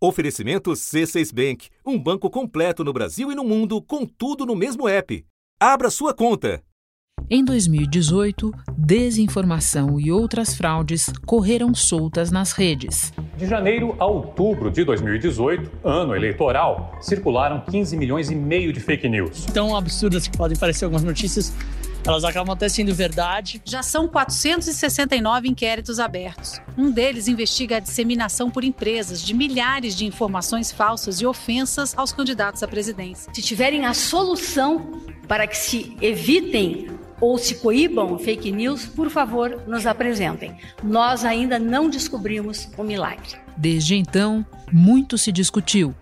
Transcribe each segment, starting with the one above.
Oferecimento C6 Bank, um banco completo no Brasil e no mundo, com tudo no mesmo app. Abra sua conta. Em 2018, desinformação e outras fraudes correram soltas nas redes. De janeiro a outubro de 2018, ano eleitoral, circularam 15 milhões e meio de fake news. Tão absurdas que podem parecer algumas notícias, elas acabam até sendo verdade. Já são 469 inquéritos abertos. Um deles investiga a disseminação por empresas de milhares de informações falsas e ofensas aos candidatos à presidência. Se tiverem a solução para que se evitem ou se coíbam fake news, por favor, nos apresentem. Nós ainda não descobrimos o milagre. Desde então, muito se discutiu.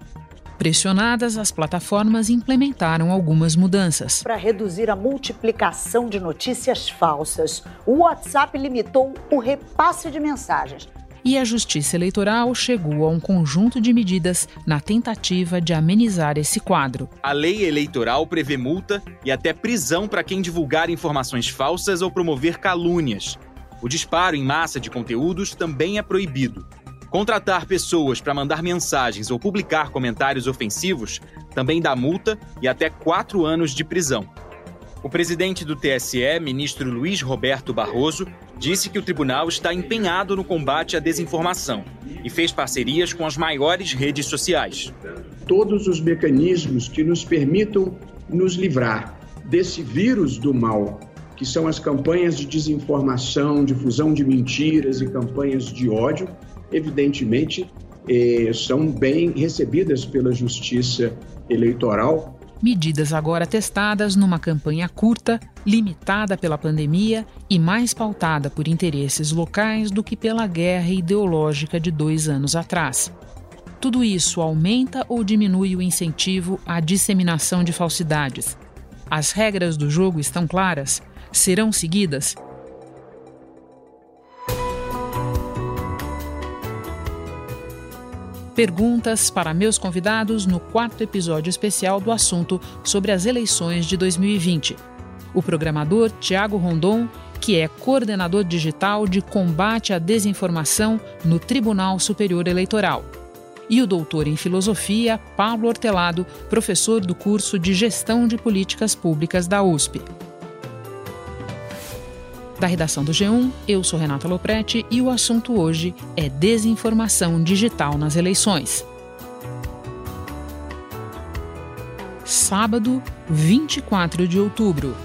Pressionadas, as plataformas implementaram algumas mudanças. Para reduzir a multiplicação de notícias falsas, o WhatsApp limitou o repasse de mensagens e a Justiça Eleitoral chegou a um conjunto de medidas na tentativa de amenizar esse quadro. A lei eleitoral prevê multa e até prisão para quem divulgar informações falsas ou promover calúnias. O disparo em massa de conteúdos também é proibido. Contratar pessoas para mandar mensagens ou publicar comentários ofensivos também dá multa e até quatro anos de prisão. O presidente do TSE, ministro Luiz Roberto Barroso, disse que o tribunal está empenhado no combate à desinformação e fez parcerias com as maiores redes sociais. Todos os mecanismos que nos permitam nos livrar desse vírus do mal, que são as campanhas de desinformação, difusão de mentiras e campanhas de ódio, evidentemente eh, são bem recebidas pela Justiça Eleitoral Medidas agora testadas numa campanha curta, limitada pela pandemia e mais pautada por interesses locais do que pela guerra ideológica de dois anos atrás. Tudo isso aumenta ou diminui o incentivo à disseminação de falsidades. As regras do jogo estão claras? Serão seguidas? Perguntas para meus convidados no quarto episódio especial do assunto sobre as eleições de 2020. O programador Tiago Rondon, que é coordenador digital de combate à desinformação no Tribunal Superior Eleitoral. E o doutor em filosofia, Pablo Hortelado, professor do curso de Gestão de Políticas Públicas da USP. Da redação do G1, eu sou Renata Loprete e o assunto hoje é desinformação digital nas eleições. Sábado, 24 de outubro.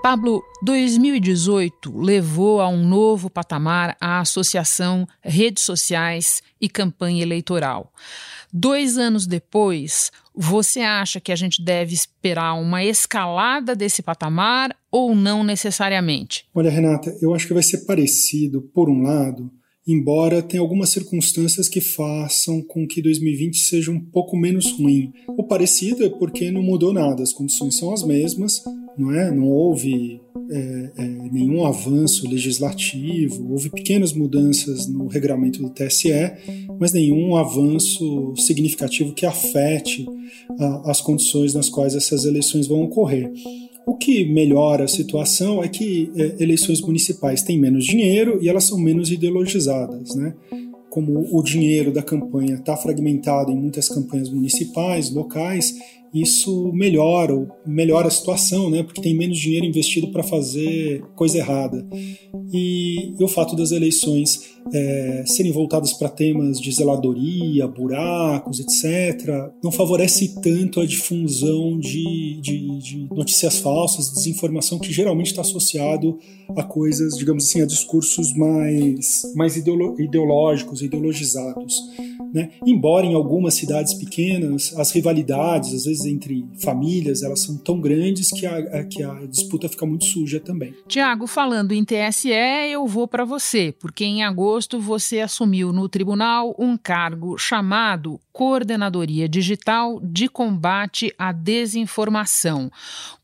Pablo, 2018 levou a um novo patamar a associação redes sociais e campanha eleitoral. Dois anos depois, você acha que a gente deve esperar uma escalada desse patamar ou não necessariamente? Olha, Renata, eu acho que vai ser parecido, por um lado, embora tenha algumas circunstâncias que façam com que 2020 seja um pouco menos ruim. O parecido é porque não mudou nada, as condições são as mesmas, não é? Não houve é, é, nenhum avanço legislativo, houve pequenas mudanças no regramento do TSE, mas nenhum avanço significativo que afete a, as condições nas quais essas eleições vão ocorrer. O que melhora a situação é que é, eleições municipais têm menos dinheiro e elas são menos ideologizadas, né? Como o dinheiro da campanha está fragmentado em muitas campanhas municipais, locais, isso melhora, melhora a situação, né? Porque tem menos dinheiro investido para fazer coisa errada. E, e, o fato das eleições é, serem voltadas para temas de zeladoria, buracos, etc., não favorece tanto a difusão de, de, de notícias falsas, desinformação, que geralmente está associado a coisas, digamos assim, a discursos mais, mais ideolo, ideológicos, ideologizados. Né? Embora em algumas cidades pequenas as rivalidades, às vezes entre famílias, elas são tão grandes que a, que a disputa fica muito suja também. Tiago, falando em TSE, eu vou para você, porque em agosto você assumiu no tribunal um cargo chamado Coordenadoria Digital de Combate à Desinformação.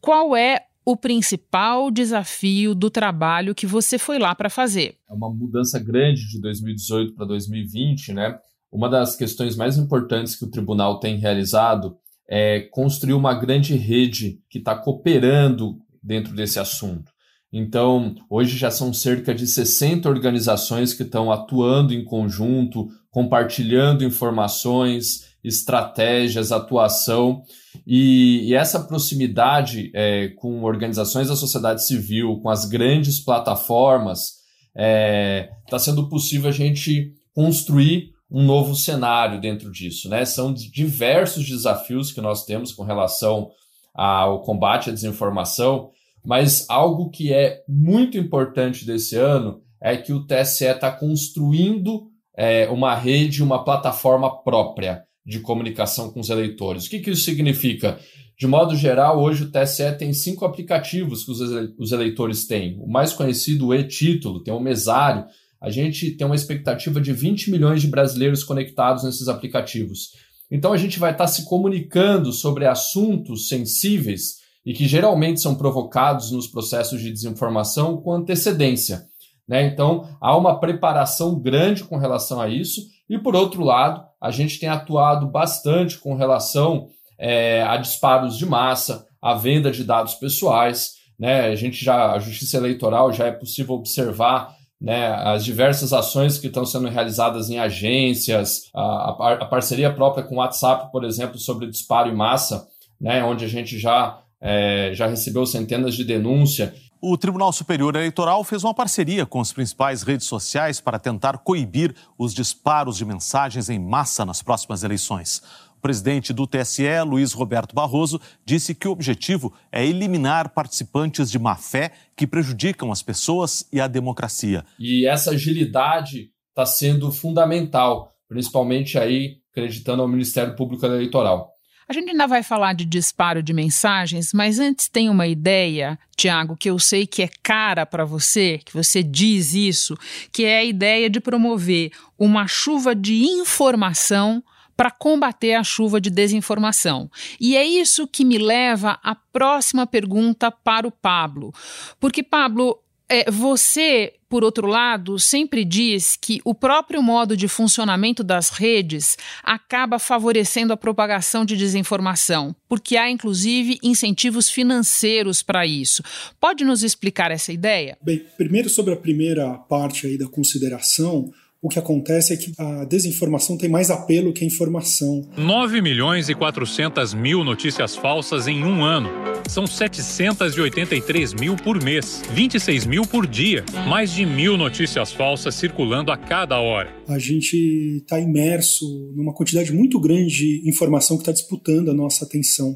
Qual é o principal desafio do trabalho que você foi lá para fazer? É uma mudança grande de 2018 para 2020, né? Uma das questões mais importantes que o tribunal tem realizado é construir uma grande rede que está cooperando dentro desse assunto. Então, hoje já são cerca de 60 organizações que estão atuando em conjunto, compartilhando informações, estratégias, atuação. E, e essa proximidade é, com organizações da sociedade civil, com as grandes plataformas, está é, tá sendo possível a gente construir um novo cenário dentro disso. Né? São diversos desafios que nós temos com relação ao combate à desinformação, mas algo que é muito importante desse ano é que o TSE está construindo é, uma rede, uma plataforma própria de comunicação com os eleitores. O que, que isso significa? De modo geral, hoje o TSE tem cinco aplicativos que os eleitores têm. O mais conhecido, o e-título, tem o mesário. A gente tem uma expectativa de 20 milhões de brasileiros conectados nesses aplicativos. Então a gente vai estar se comunicando sobre assuntos sensíveis e que geralmente são provocados nos processos de desinformação com antecedência. Né? Então, há uma preparação grande com relação a isso, e por outro lado, a gente tem atuado bastante com relação é, a disparos de massa, a venda de dados pessoais. Né? A gente já, a justiça eleitoral já é possível observar né, as diversas ações que estão sendo realizadas em agências, a, a, a parceria própria com o WhatsApp, por exemplo, sobre disparo em massa, né, onde a gente já é, já recebeu centenas de denúncias. O Tribunal Superior Eleitoral fez uma parceria com as principais redes sociais para tentar coibir os disparos de mensagens em massa nas próximas eleições. O presidente do TSE, Luiz Roberto Barroso, disse que o objetivo é eliminar participantes de má fé que prejudicam as pessoas e a democracia. E essa agilidade está sendo fundamental, principalmente aí acreditando ao Ministério Público Eleitoral. A gente ainda vai falar de disparo de mensagens, mas antes tem uma ideia, Tiago, que eu sei que é cara para você, que você diz isso, que é a ideia de promover uma chuva de informação para combater a chuva de desinformação. E é isso que me leva à próxima pergunta para o Pablo. Porque, Pablo, é, você, por outro lado, sempre diz que o próprio modo de funcionamento das redes acaba favorecendo a propagação de desinformação, porque há inclusive incentivos financeiros para isso. Pode nos explicar essa ideia? Bem, primeiro sobre a primeira parte aí da consideração, o que acontece é que a desinformação tem mais apelo que a informação. 9 milhões e 400 mil notícias falsas em um ano. São 783 mil por mês, 26 mil por dia. Mais de mil notícias falsas circulando a cada hora. A gente está imerso numa quantidade muito grande de informação que está disputando a nossa atenção.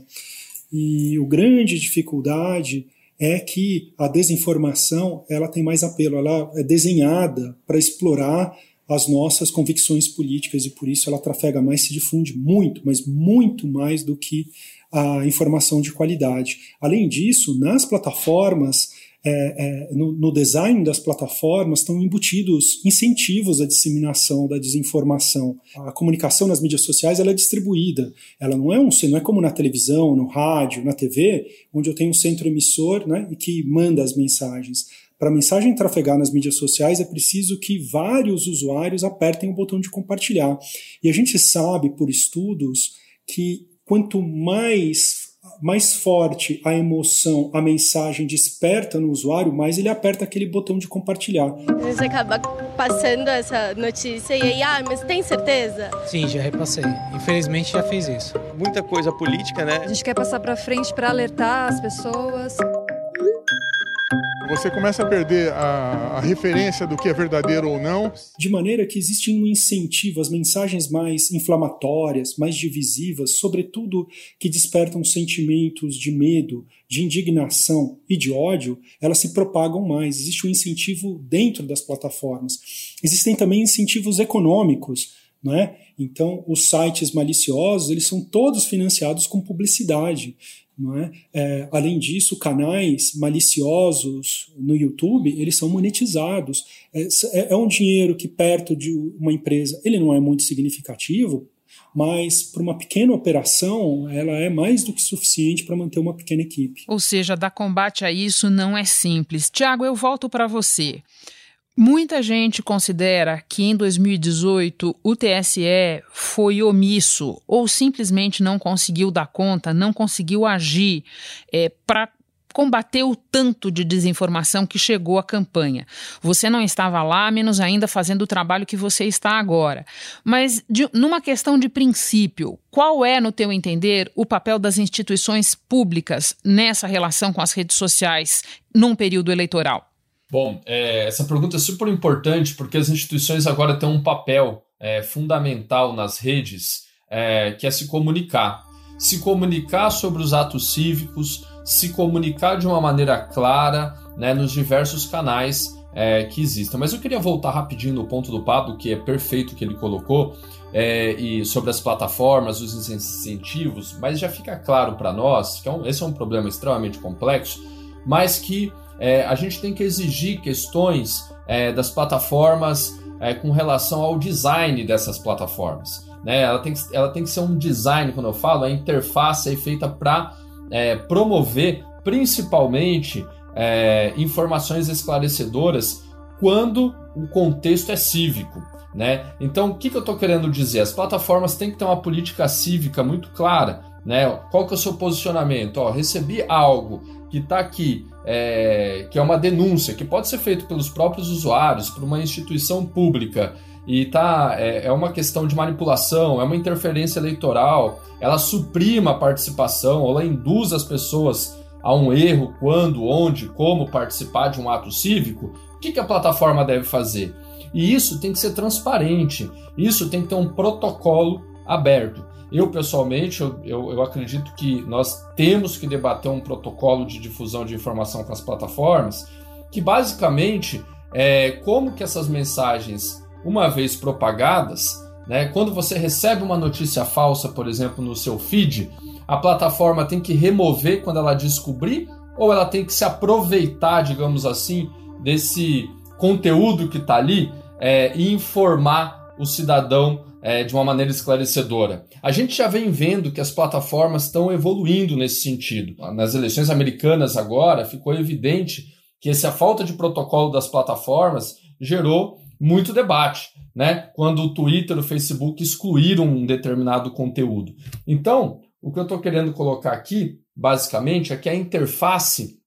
E o grande dificuldade é que a desinformação ela tem mais apelo, ela é desenhada para explorar as nossas convicções políticas e por isso ela trafega mais, se difunde muito, mas muito mais do que a informação de qualidade. Além disso, nas plataformas, é, é, no, no, design das plataformas estão embutidos incentivos à disseminação da desinformação. A comunicação nas mídias sociais ela é distribuída. Ela não é um não é como na televisão, no rádio, na TV, onde eu tenho um centro emissor né, que manda as mensagens. Para a mensagem trafegar nas mídias sociais é preciso que vários usuários apertem o botão de compartilhar. E a gente sabe por estudos que quanto mais mais forte a emoção, a mensagem desperta no usuário, mais ele aperta aquele botão de compartilhar. Às vezes acaba passando essa notícia e aí, ah, mas tem certeza? Sim, já repassei. Infelizmente já fez isso. Muita coisa política, né? A gente quer passar para frente para alertar as pessoas. Você começa a perder a, a, referência do que é verdadeiro ou não. De maneira que existe um incentivo, as mensagens mais inflamatórias, mais divisivas, sobretudo que despertam sentimentos de medo, de indignação e de ódio, elas se propagam mais. Existe um incentivo dentro das plataformas. Existem também incentivos econômicos. Não é? Então, os sites maliciosos eles são todos financiados com publicidade. É? é? além disso, canais maliciosos no YouTube, eles são monetizados. É, é, é, um dinheiro que perto de uma empresa, ele não é muito significativo, mas para uma pequena operação, ela é mais do que suficiente para manter uma pequena equipe. Ou seja, dar combate a isso não é simples. Tiago, eu volto para você. Muita gente considera que em 2018 o TSE foi omisso ou simplesmente não conseguiu dar conta, não conseguiu agir é, para combater o tanto de desinformação que chegou à campanha. Você não estava lá, menos ainda fazendo o trabalho que você está agora. Mas, de, numa questão de princípio, qual é, no teu entender, o papel das instituições públicas nessa relação com as redes sociais num período eleitoral? Bom, é, essa pergunta é super importante porque as instituições agora têm um papel é, fundamental nas redes, é, que é se comunicar. Se comunicar sobre os atos cívicos, se comunicar de uma maneira clara né, nos diversos canais é, que existem. Mas eu queria voltar rapidinho no ponto do Pablo, que é perfeito que ele colocou, é, e sobre as plataformas, os incentivos, mas já fica claro para nós que é um, esse é um problema extremamente complexo, mas que é, a gente tem que exigir questões é, das plataformas é, com relação ao design dessas plataformas. Né? Ela, tem que, ela tem que ser um design, quando eu falo, a interface é feita para é, promover principalmente é, informações esclarecedoras quando o contexto é cívico. Né? Então, o que, que eu estou querendo dizer? As plataformas têm que ter uma política cívica muito clara. Né? Qual que é o seu posicionamento? Ó, recebi algo que está aqui, é, que é uma denúncia, que pode ser feito pelos próprios usuários, por uma instituição pública, e tá, é, é uma questão de manipulação, é uma interferência eleitoral, ela suprima a participação, ou ela induz as pessoas a um erro, quando, onde, como participar de um ato cívico, o que, que a plataforma deve fazer? E isso tem que ser transparente, isso tem que ter um protocolo aberto. Eu, pessoalmente, eu, eu, eu, acredito que nós temos que debater um protocolo de difusão de informação com as plataformas, que basicamente é como que essas mensagens, uma vez propagadas, né, quando você recebe uma notícia falsa, por exemplo, no seu feed, a plataforma tem que remover quando ela descobrir ou ela tem que se aproveitar, digamos assim, desse conteúdo que está ali é, e informar o cidadão é, de uma maneira esclarecedora. A gente já vem vendo que as plataformas estão evoluindo nesse sentido. Nas eleições americanas agora ficou evidente que essa falta de protocolo das plataformas gerou muito debate, né? Quando o Twitter e o Facebook excluíram um determinado conteúdo. Então, o que eu estou querendo colocar aqui, basicamente, é que a interface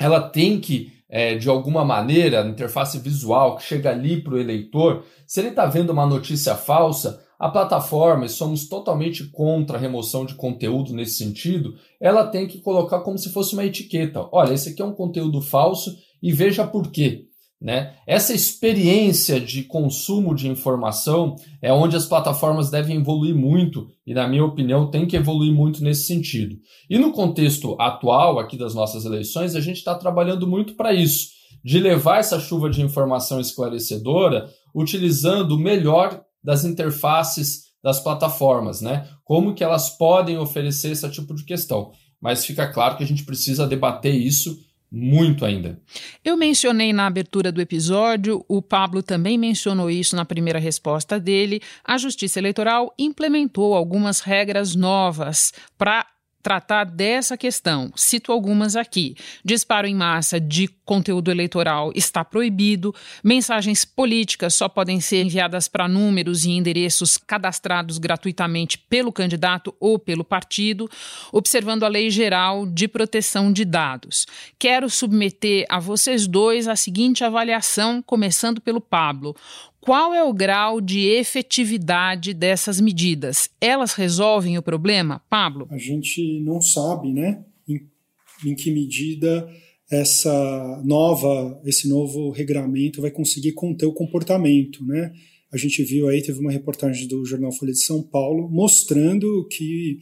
ela tem que é, de alguma maneira, interface visual que chega ali para o eleitor, se ele está vendo uma notícia falsa, a plataforma, e somos totalmente contra a remoção de conteúdo nesse sentido, ela tem que colocar como se fosse uma etiqueta. Olha, esse aqui é um conteúdo falso e veja por quê. Né? Essa experiência de consumo de informação é onde as plataformas devem evoluir muito e, na minha opinião, tem que evoluir muito nesse sentido. E no contexto atual aqui das nossas eleições, a gente está trabalhando muito para isso, de levar essa chuva de informação esclarecedora utilizando o melhor das interfaces das plataformas, né? Como que elas podem oferecer esse tipo de questão. Mas fica claro que a gente precisa debater isso muito ainda. Eu mencionei na abertura do episódio, o Pablo também mencionou isso na primeira resposta dele. A Justiça Eleitoral implementou algumas regras novas para tratar dessa questão. Cito algumas aqui. Disparo em massa de conteúdo eleitoral está proibido. Mensagens políticas só podem ser enviadas para números e endereços cadastrados gratuitamente pelo candidato ou pelo partido, observando a Lei Geral de Proteção de Dados. Quero submeter a vocês dois a seguinte avaliação, começando pelo Pablo. Qual é o grau de efetividade dessas medidas? Elas resolvem o problema, Pablo? A gente não sabe, né, em, em que medida essa nova, esse novo regramento vai conseguir conter o comportamento, né? A gente viu aí, teve uma reportagem do jornal Folha de São Paulo mostrando que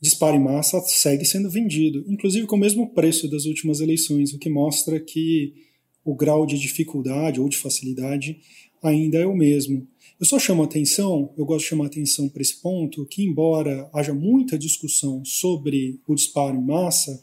disparo em massa segue sendo vendido, inclusive com o mesmo preço das últimas eleições, o que mostra que o grau de dificuldade ou de facilidade ainda é o mesmo. Eu só chamo atenção, eu gosto de chamar atenção para esse ponto, que embora haja muita discussão sobre o disparo em massa,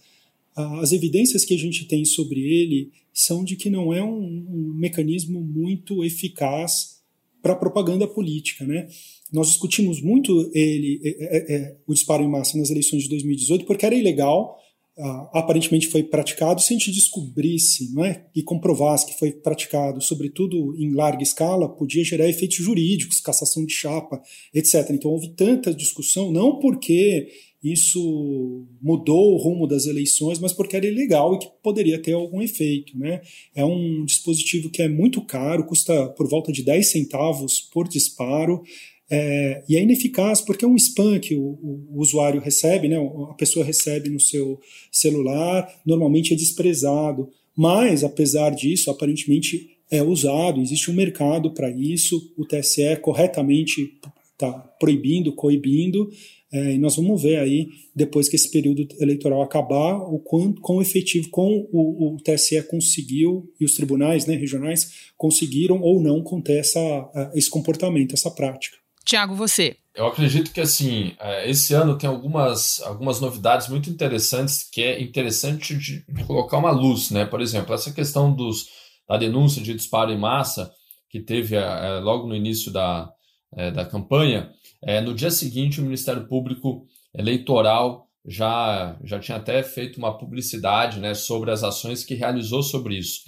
as evidências que a gente tem sobre ele são de que não é um, um mecanismo muito eficaz para propaganda política, né? Nós discutimos muito ele, é, é, é, o disparo em massa nas eleições de 2018 porque era ilegal, uh, aparentemente foi praticado, se a gente descobrisse é, e comprovasse que foi praticado, sobretudo em larga escala, podia gerar efeitos jurídicos, cassação de chapa, etc. Então houve tanta discussão, não porque isso mudou o rumo das eleições, mas porque era ilegal e que poderia ter algum efeito. Né? É um dispositivo que é muito caro, custa por volta de 10 centavos por disparo, é, e é ineficaz porque é um spam que o, o, usuário recebe, né? a pessoa recebe no seu celular, normalmente é desprezado. Mas, apesar disso, aparentemente é usado, existe um mercado para isso, o TSE corretamente está proibindo, coibindo, é, e nós vamos ver aí, depois que esse período eleitoral acabar, o quão, quão efetivo com o, o TSE conseguiu e os tribunais né, regionais conseguiram ou não conter essa, esse comportamento, essa prática. Tiago, você. Eu acredito que assim, é, esse ano tem algumas, algumas novidades muito interessantes que é interessante de colocar uma luz, né? Por exemplo, essa questão dos, da denúncia de disparo em massa que teve é, logo no início da, é, da campanha, é, no dia seguinte, o Ministério Público Eleitoral já, já tinha até feito uma publicidade né, sobre as ações que realizou sobre isso.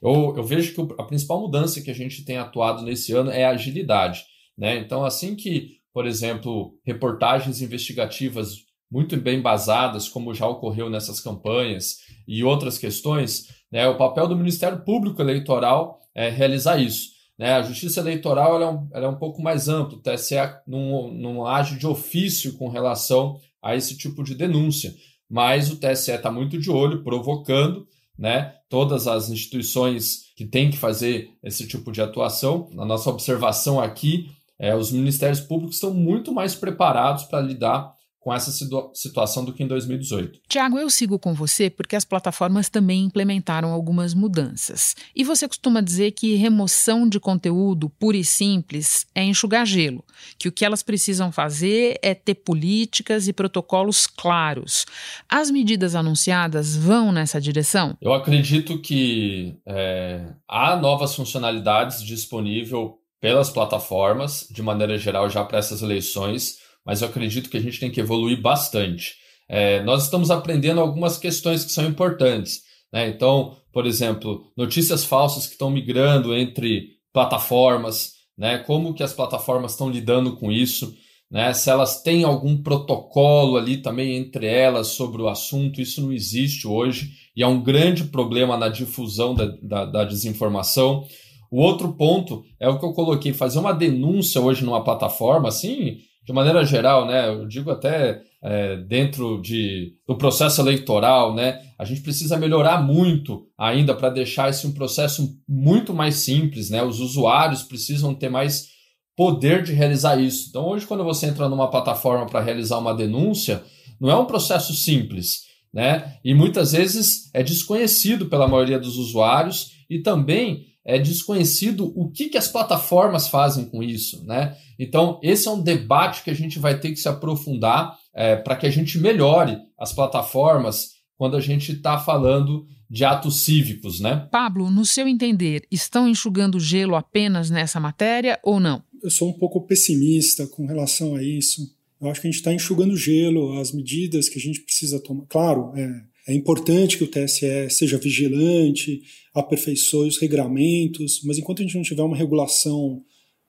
Eu, eu vejo que a principal mudança que a gente tem atuado nesse ano é a agilidade. Né? Então, assim que, por exemplo, reportagens investigativas muito bem basadas, como já ocorreu nessas campanhas, e outras questões, né, o papel do Ministério Público Eleitoral é realizar isso. Né? A justiça eleitoral ela é, um, ela é um pouco mais ampla, o TSE não, não age de ofício com relação a esse tipo de denúncia, mas o TSE está muito de olho, provocando né, todas as instituições que têm que fazer esse tipo de atuação. Na nossa observação aqui, é, os ministérios públicos estão muito mais preparados para lidar com essa situação do que em 2018. Tiago, eu sigo com você porque as plataformas também implementaram algumas mudanças. E você costuma dizer que remoção de conteúdo pura e simples é enxugar gelo, que o que elas precisam fazer é ter políticas e protocolos claros. As medidas anunciadas vão nessa direção? Eu acredito que é, há novas funcionalidades disponíveis pelas plataformas, de maneira geral, já para essas eleições mas eu acredito que a gente tem que evoluir bastante. É, nós estamos aprendendo algumas questões que são importantes. Né? Então, por exemplo, notícias falsas que estão migrando entre plataformas, né? como que as plataformas estão lidando com isso, né? se elas têm algum protocolo ali também entre elas sobre o assunto, isso não existe hoje e é um grande problema na difusão da, da, da desinformação. O outro ponto é o que eu coloquei, fazer uma denúncia hoje numa plataforma, assim, de maneira geral, né, eu digo até é, dentro de, do processo eleitoral, né, a gente precisa melhorar muito ainda para deixar esse um processo muito mais simples, né, os usuários precisam ter mais poder de realizar isso. Então, hoje, quando você entra numa plataforma para realizar uma denúncia, não é um processo simples, né, e muitas vezes é desconhecido pela maioria dos usuários e também é desconhecido o que, que as plataformas fazem com isso, né? Então, esse é um debate que a gente vai ter que se aprofundar é, para que a gente melhore as plataformas quando a gente está falando de atos cívicos, né? Pablo, no seu entender, estão enxugando gelo apenas nessa matéria ou não? Eu sou um pouco pessimista com relação a isso. Eu acho que a gente está enxugando gelo, as medidas que a gente precisa tomar. Claro, é, é importante que o TSE seja vigilante, aperfeiçoe os regramentos, mas enquanto a gente não tiver uma regulação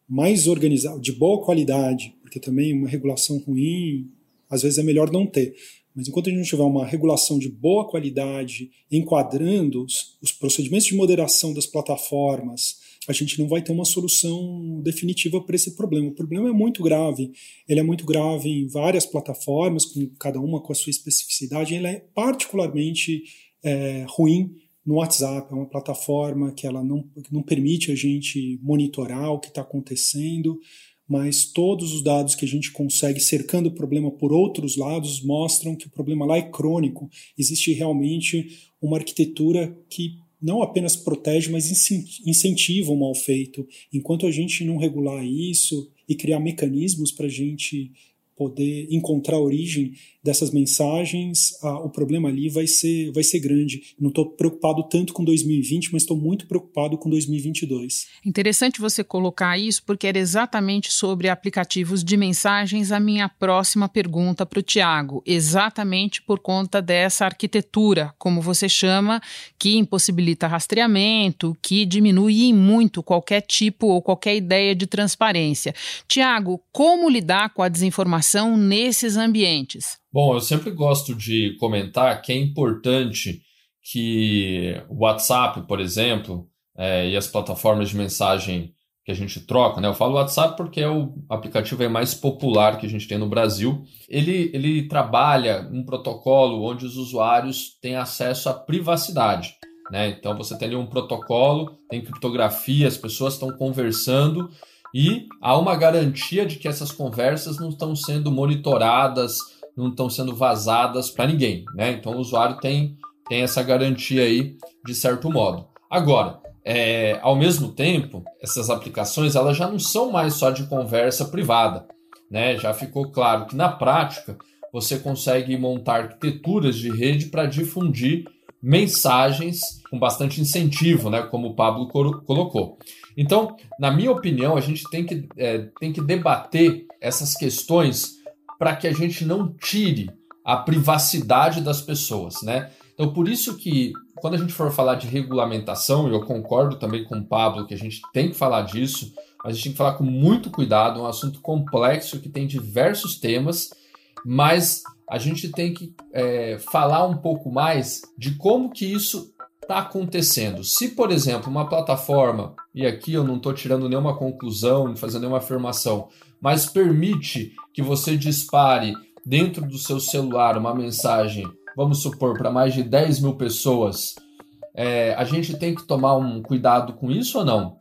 mais organizada, de boa qualidade, porque também uma regulação ruim, às vezes é melhor não ter, mas enquanto a gente não tiver uma regulação de boa qualidade, enquadrando os, os procedimentos de moderação das plataformas, a gente não vai ter uma solução definitiva para esse problema. O problema é muito grave. Ele é muito grave em várias plataformas, com cada uma com a sua especificidade. Ele é particularmente é, ruim no WhatsApp. É uma plataforma que ela não, não permite a gente monitorar o que está acontecendo, mas todos os dados que a gente consegue cercando o problema por outros lados mostram que o problema lá é crônico. Existe realmente uma arquitetura que não apenas protege, mas incentiva o mal feito. Enquanto a gente não regular isso e criar mecanismos para a gente poder encontrar origem dessas mensagens, ah, o problema ali vai ser, vai ser grande. Não estou preocupado tanto com 2020, mas estou muito preocupado com 2022. Interessante você colocar isso, porque era exatamente sobre aplicativos de mensagens a minha próxima pergunta para o Tiago. Exatamente por conta dessa arquitetura, como você chama, que impossibilita rastreamento, que diminui muito qualquer tipo ou qualquer ideia de transparência. Tiago, como lidar com a desinformação nesses ambientes? Bom, eu sempre gosto de comentar que é importante que o WhatsApp, por exemplo, é, e as plataformas de mensagem que a gente troca, né? Eu falo WhatsApp porque é o aplicativo mais popular que a gente tem no Brasil. Ele, ele trabalha um protocolo onde os usuários têm acesso à privacidade. Né? Então você tem ali um protocolo, tem criptografia, as pessoas estão conversando e há uma garantia de que essas conversas não estão sendo monitoradas, não estão sendo vazadas para ninguém. Né? Então o usuário tem, tem essa garantia aí de certo modo. Agora, é, ao mesmo tempo, essas aplicações elas já não são mais só de conversa privada. Né? Já ficou claro que na prática você consegue montar arquiteturas de rede para difundir mensagens com bastante incentivo, né? como o Pablo colocou. Então, na minha opinião, a gente tem que, é, tem que debater essas questões para que a gente não tire a privacidade das pessoas. Né? Então, por isso que quando a gente for falar de regulamentação, eu concordo também com o Pablo que a gente tem que falar disso, mas a gente tem que falar com muito cuidado, é um assunto complexo que tem diversos temas, mas a gente tem que é, falar um pouco mais de como que isso está acontecendo. Se, por exemplo, uma plataforma, e aqui eu não estou tirando nenhuma conclusão, fazendo nenhuma afirmação, mas permite que você dispare dentro do seu celular uma mensagem vamos supor, para mais de 10 mil pessoas, é, a gente tem que tomar um cuidado com isso ou não?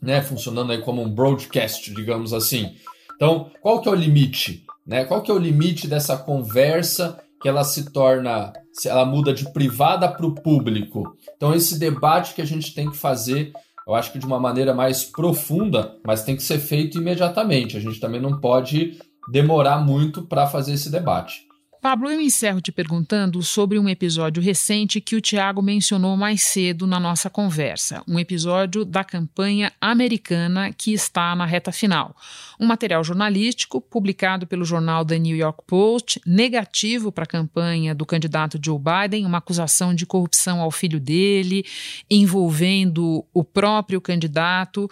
Né? Funcionando aí como um broadcast, digamos assim. Então, qual que é o limite? Né? Qual que é o limite dessa conversa que ela se torna, ela muda de privada para o público? Então, esse debate que a gente tem que fazer, eu acho que de uma maneira mais profunda, mas tem que ser feito imediatamente. A gente também não pode demorar muito para fazer esse debate. Pablo, eu encerro te perguntando sobre um episódio recente que o Tiago mencionou mais cedo na nossa conversa. Um episódio da campanha americana que está na reta final. Um material jornalístico publicado pelo jornal The New York Post, negativo para a campanha do candidato Joe Biden, uma acusação de corrupção ao filho dele, envolvendo o próprio candidato.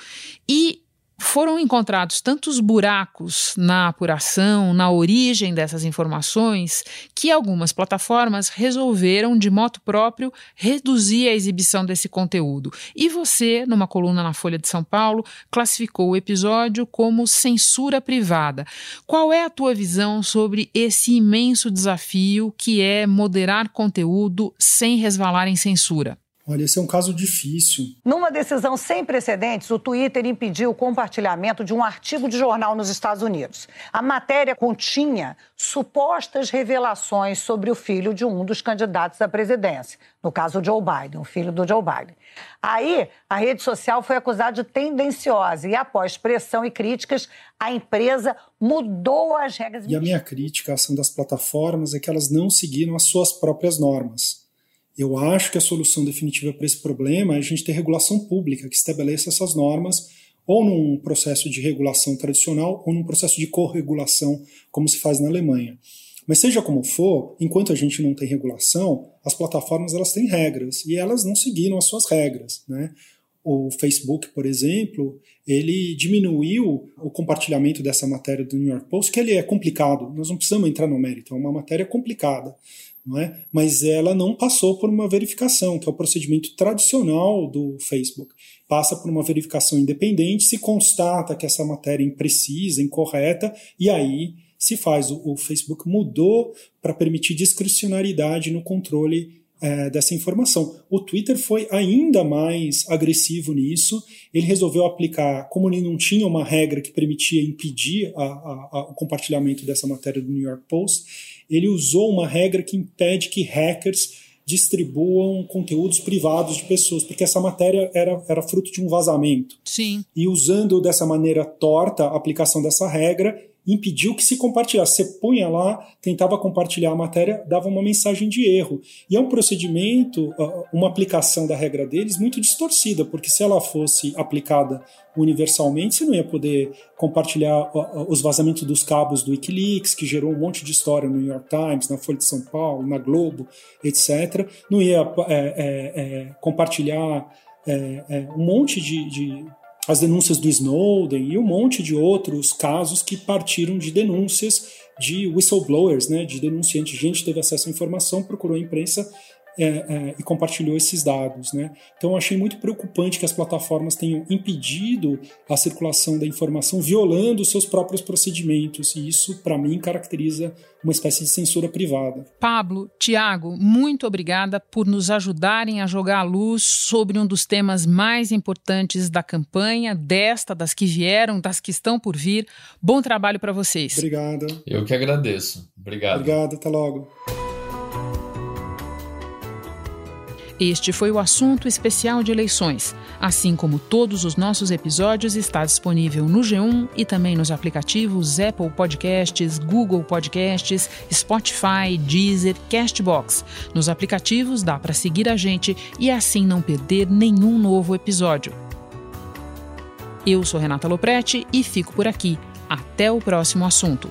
E foram encontrados tantos buracos na apuração, na origem dessas informações, que algumas plataformas resolveram, de moto próprio, reduzir a exibição desse conteúdo. E você, numa coluna na Folha de São Paulo, classificou o episódio como censura privada. Qual é a tua visão sobre esse imenso desafio que é moderar conteúdo sem resvalar em censura? Olha, esse é um caso difícil. Numa decisão sem precedentes, o Twitter impediu o compartilhamento de um artigo de jornal nos Estados Unidos. A matéria continha supostas revelações sobre o filho de um dos candidatos à presidência, no caso Joe Biden, o filho do Joe Biden. Aí, a rede social foi acusada de tendenciosa e, após pressão e críticas, a empresa mudou as regras. E a minha crítica à ação das plataformas é que elas não seguiram as suas próprias normas. Eu acho que a solução definitiva para esse problema é a gente ter regulação pública que estabeleça essas normas ou num processo de regulação tradicional ou num processo de corregulação, como se faz na Alemanha. Mas seja como for, enquanto a gente não tem regulação, as plataformas elas têm regras e elas não seguiram as suas regras, né? O Facebook, por exemplo, ele diminuiu o compartilhamento dessa matéria do New York Post, que ele é complicado, nós não precisamos entrar no mérito, é uma matéria complicada não é? mas ela não passou por uma verificação, que é o procedimento tradicional do Facebook. Passa por uma verificação independente, se constata que essa matéria é imprecisa, incorreta, e aí se faz. O, o Facebook mudou para permitir discricionariedade no controle é, dessa informação. O Twitter foi ainda mais agressivo nisso. Ele resolveu aplicar, como ele não tinha uma regra que permitia impedir a, a, a, o compartilhamento dessa matéria do New York Post, ele usou uma regra que impede que hackers distribuam conteúdos privados de pessoas, porque essa matéria era, era fruto de um vazamento. Sim. E usando dessa maneira torta a aplicação dessa regra, impediu que se compartilhasse. Você punha lá, tentava compartilhar a matéria, dava uma mensagem de erro. E é um procedimento, uma aplicação da regra deles muito distorcida, porque se ela fosse aplicada universalmente, você não ia poder compartilhar os vazamentos dos cabos do Wikileaks, que gerou um monte de história no New York Times, na Folha de São Paulo, na Globo, etc. Não ia é, é, é, compartilhar é, é, um monte de, de as denúncias do Snowden e um monte de outros casos que partiram de denúncias de whistleblowers, né, de denunciantes. Gente teve acesso à informação, procurou a imprensa é, é, e compartilhou esses dados. Né? Então, eu achei muito preocupante que as plataformas tenham impedido a circulação da informação, violando os seus próprios procedimentos, e isso, para mim, caracteriza uma espécie de censura privada. Pablo, Tiago, muito obrigada por nos ajudarem a jogar a luz sobre um dos temas mais importantes da campanha, desta, das que vieram, das que estão por vir. Bom trabalho para vocês. Obrigada. Eu que agradeço. Obrigado. Obrigado, até logo. Este foi o assunto especial de eleições. Assim como todos os nossos episódios, está disponível no G1 e também nos aplicativos Apple Podcasts, Google Podcasts, Spotify, Deezer, Castbox. Nos aplicativos dá para seguir a gente e assim não perder nenhum novo episódio. Eu sou Renata Loprete e fico por aqui. Até o próximo assunto.